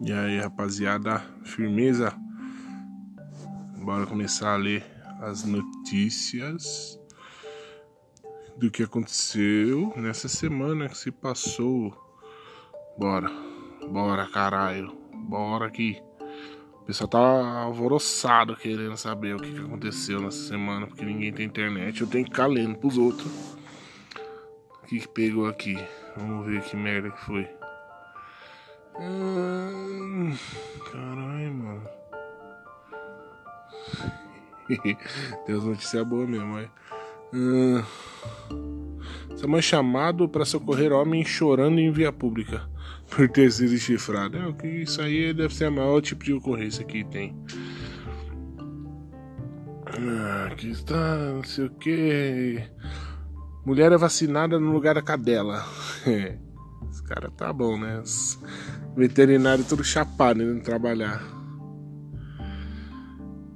E aí, rapaziada, firmeza? Bora começar a ler as notícias do que aconteceu nessa semana que se passou. Bora, bora, caralho, bora aqui. O pessoal tá alvoroçado querendo saber o que, que aconteceu nessa semana, porque ninguém tem internet. Eu tenho que ficar lendo pros outros. O que, que pegou aqui? Vamos ver que merda que foi. Hum, caralho, mano. Tem as notícias boas mesmo, aí. Hum, Sua chamado para socorrer homem chorando em via pública por ter sido chifrado. É, que isso aí deve ser a maior tipo de ocorrência que tem. Ah, aqui está, não sei o que. Mulher é vacinada no lugar da cadela. Esse cara tá bom, né? Veterinário tudo chapado indo trabalhar.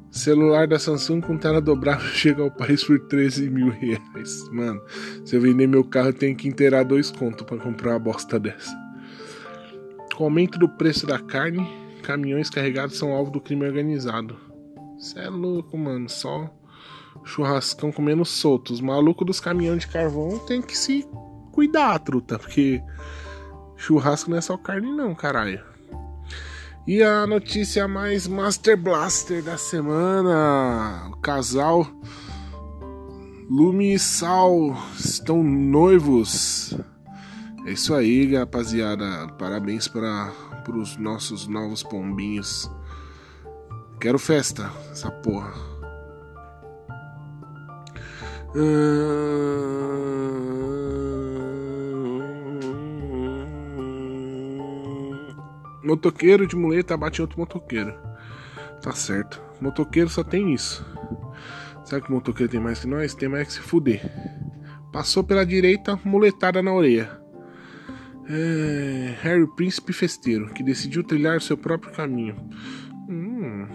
Celular da Samsung com tela dobrável chega ao país por 13 mil reais. Mano, se eu vender meu carro, eu tenho que inteirar dois contos para comprar uma bosta dessa. Com o aumento do preço da carne, caminhões carregados são alvo do crime organizado. Cê é louco, mano. Só churrascão comendo solto. Os malucos dos caminhões de carvão tem que se cuidar, truta, porque churrasco não é só carne, não, caralho. E a notícia mais Master Blaster da semana: o casal Lume e Sal estão noivos. É isso aí, rapaziada. Parabéns para os nossos novos pombinhos. Quero festa, essa porra. Motoqueiro de muleta bate outro motoqueiro. Tá certo. Motoqueiro só tem isso. Sabe que motoqueiro tem mais que nós? Tem mais que se fuder. Passou pela direita, muletada na orelha. É... Harry Príncipe Festeiro, que decidiu trilhar seu próprio caminho. Hum,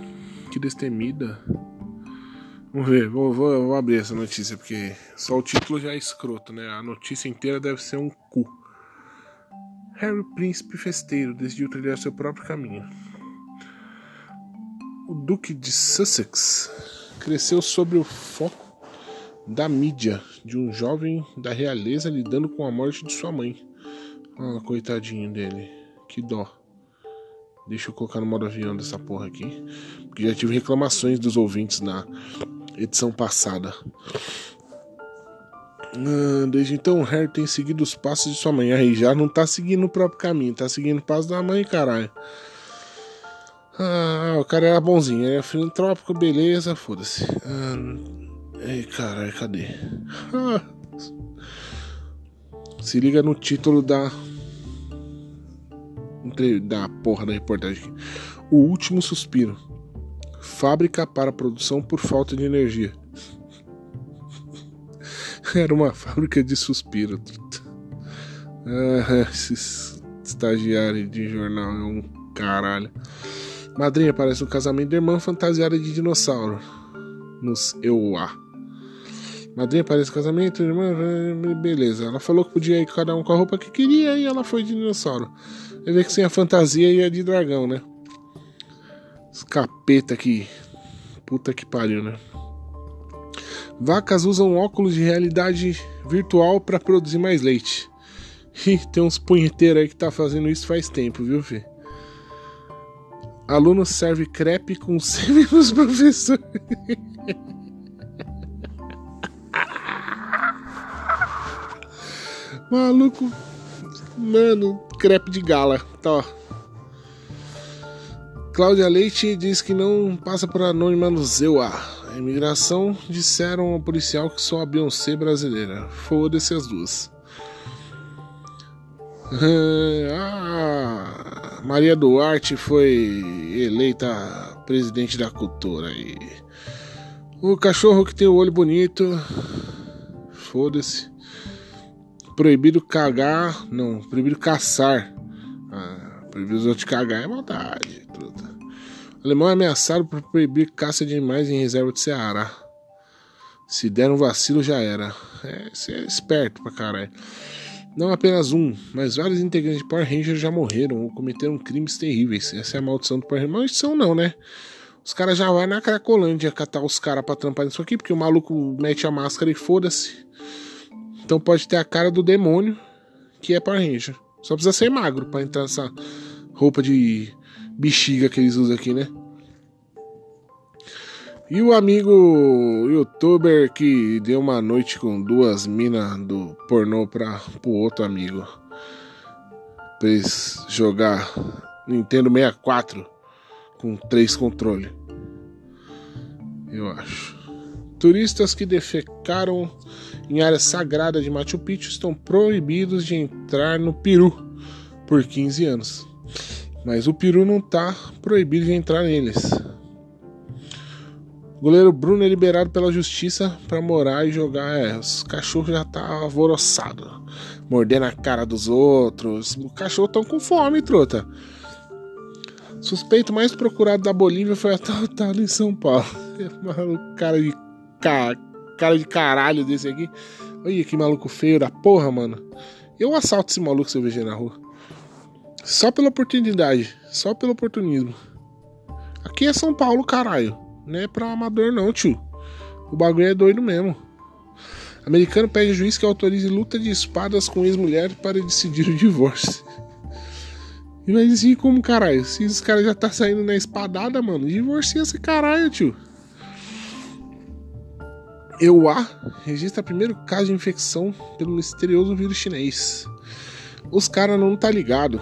que destemida. Vamos ver, vou, vou, vou, abrir essa notícia, porque só o título já é escroto, né? A notícia inteira deve ser um cu. Harry Príncipe Festeiro decidiu trilhar seu próprio caminho. O Duque de Sussex cresceu sobre o foco da mídia de um jovem da realeza lidando com a morte de sua mãe. Ah, coitadinho dele. Que dó. Deixa eu colocar no modo avião dessa porra aqui. Porque já tive reclamações dos ouvintes na edição passada. Ah, desde então, Harry tem seguido os passos de sua mãe. Aí já não tá seguindo o próprio caminho, tá seguindo o passo da mãe, caralho. Ah, o cara era bonzinho, era filantrópico, beleza, foda-se. Ah, ei, caralho, cadê? Ah, se liga no título da. Da porra da reportagem. O último suspiro. Fábrica para produção por falta de energia. Era uma fábrica de suspiro. Ah, esses estagiários de jornal é um caralho. Madrinha aparece no casamento da irmã fantasiada de dinossauro. Nos EUA. Madrinha aparece no casamento, irmã. Beleza. Ela falou que podia ir cada um com a roupa que queria e ela foi de dinossauro. Você vê que sem a fantasia ia de dragão, né? Os capeta aqui. Puta que pariu, né? Vacas usam óculos de realidade virtual para produzir mais leite. E tem uns punheteiros aí que tá fazendo isso faz tempo, viu, Fê? Aluno serve crepe com sêmen nos professores. Maluco. Mano, crepe de gala. Tá, ó. Cláudia Leite diz que não passa por anônima no Zewa. Imigração disseram ao policial que sou a Beyoncé brasileira. Foda-se as duas. ah, Maria Duarte foi eleita presidente da cultura. E o cachorro que tem o olho bonito. Foda-se. Proibido cagar. Não, proibido caçar. Ah, proibido de cagar é maldade. Tudo. Alemão é ameaçado por proibir caça de animais em reserva de Ceará. Se der um vacilo, já era. É, você é esperto pra caralho. Não apenas um, mas vários integrantes de Power Rangers já morreram ou cometeram crimes terríveis. Essa é a maldição do Power Ranger. Maldição não, né? Os caras já vão na Cracolândia catar os caras pra trampar nisso aqui, porque o maluco mete a máscara e foda-se. Então pode ter a cara do demônio, que é Power Ranger. Só precisa ser magro para entrar nessa roupa de bexiga que eles usam aqui, né? E o amigo youtuber que deu uma noite com duas minas do pornô pra, pro outro amigo. Pra eles jogar Nintendo 64 com três controles. Eu acho. Turistas que defecaram em área sagrada de Machu Picchu estão proibidos de entrar no Peru por 15 anos. Mas o Peru não está proibido de entrar neles. O goleiro Bruno é liberado pela justiça para morar e jogar. É, os cachorros já tá alvoroçado, mordendo a cara dos outros. Os cachorros estão com fome, trota. Suspeito mais procurado da Bolívia foi assaltado em São Paulo. O cara de cara de caralho desse aqui. Olha que maluco feio da porra, mano. Eu assalto esse maluco se eu vejo na rua. Só pela oportunidade, só pelo oportunismo. Aqui é São Paulo, caralho. Não é pra amador não, tio. O bagulho é doido mesmo. Americano pede juiz que autorize luta de espadas com ex-mulher para decidir o divórcio. E vai dizer como, caralho? Se os caras já tá saindo na espadada, mano, divorcia esse caralho, tio. EUA registra primeiro caso de infecção pelo misterioso vírus chinês. Os caras não tá ligado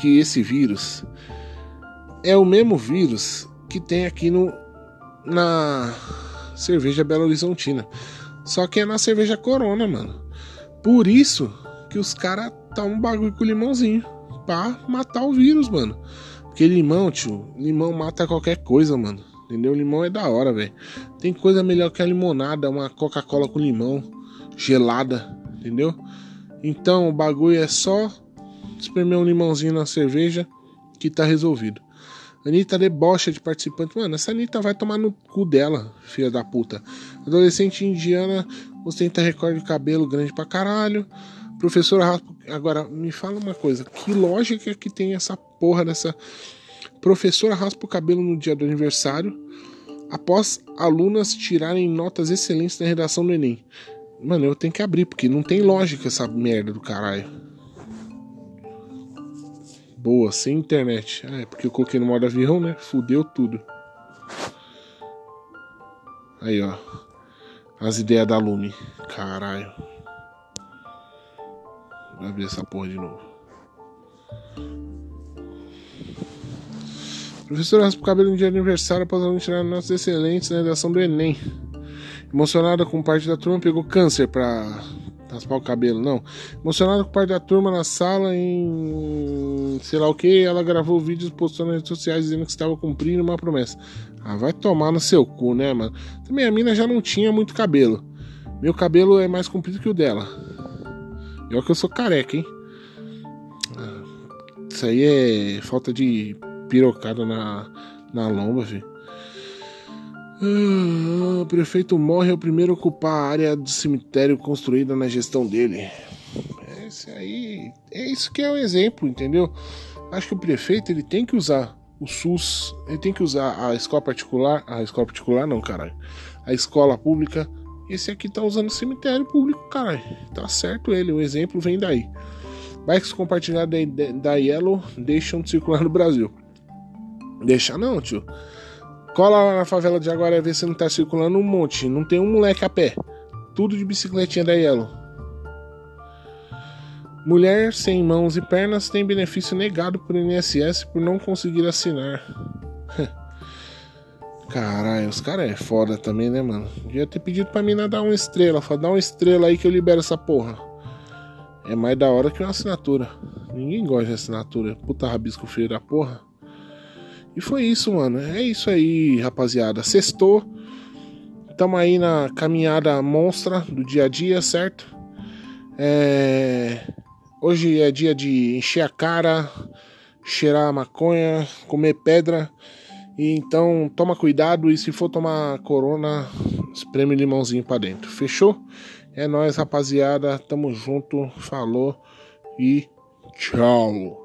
que esse vírus é o mesmo vírus que tem aqui no na cerveja Belo Horizontina. Só que é na cerveja Corona, mano. Por isso que os caras um bagulho com limãozinho pra matar o vírus, mano. Porque limão, tio, limão mata qualquer coisa, mano. Entendeu? Limão é da hora, velho. Tem coisa melhor que a limonada, uma Coca-Cola com limão gelada, entendeu? Então o bagulho é só espremer um limãozinho na cerveja que tá resolvido. Anitta debocha de participante. Mano, essa Anitta vai tomar no cu dela, filha da puta. Adolescente indiana ostenta recorde de cabelo grande pra caralho. Professora raspa. Agora, me fala uma coisa: que lógica que tem essa porra dessa Professora raspa o cabelo no dia do aniversário após alunas tirarem notas excelentes na redação do Enem. Mano, eu tenho que abrir, porque não tem lógica essa merda do caralho. Boa, sem internet. Ah, é porque eu coloquei no modo avião, né? Fudeu tudo. Aí, ó. As ideias da Lume. Caralho. Vou abrir essa porra de novo. Professora raspa o cabelo de aniversário após aluno tirar notas excelentes na redação do Enem. Emocionada com parte da turma, pegou câncer pra raspar o cabelo, não. Emocionada com parte da turma na sala em sei lá o que, ela gravou vídeos postando nas redes sociais dizendo que estava cumprindo uma promessa. Ah, vai tomar no seu cu, né, mano? Também a mina já não tinha muito cabelo. Meu cabelo é mais comprido que o dela. E olha que eu sou careca, hein? Ah, isso aí é falta de pirocada na, na lomba, filho. Ah, o prefeito morre ao primeiro ocupar a área do cemitério construída na gestão dele. Esse aí, é isso que é o um exemplo, entendeu? Acho que o prefeito ele tem que usar o SUS, ele tem que usar a escola particular, a escola particular não, caralho, a escola pública. Esse aqui tá usando o cemitério público, caralho. Tá certo ele, o exemplo vem daí. Bikes compartilhados da, Yellow deixam de circular no Brasil. Deixa não, tio. Cola lá na favela de Jaguaré ver se não tá circulando um monte. Não tem um moleque a pé. Tudo de bicicletinha da Yellow. Mulher sem mãos e pernas tem benefício negado por INSS por não conseguir assinar. Caralho, os caras é foda também, né, mano? Devia ter pedido pra mim dar uma estrela. Fala, dá uma estrela aí que eu libero essa porra. É mais da hora que uma assinatura. Ninguém gosta de assinatura. Puta rabisco feio da porra. E foi isso, mano. É isso aí, rapaziada. Sextou. Tamo aí na caminhada monstra do dia a dia, certo? É... Hoje é dia de encher a cara, cheirar a maconha, comer pedra. E então toma cuidado e se for tomar corona, espreme limãozinho para dentro. Fechou? É nóis, rapaziada. Tamo junto. Falou e tchau.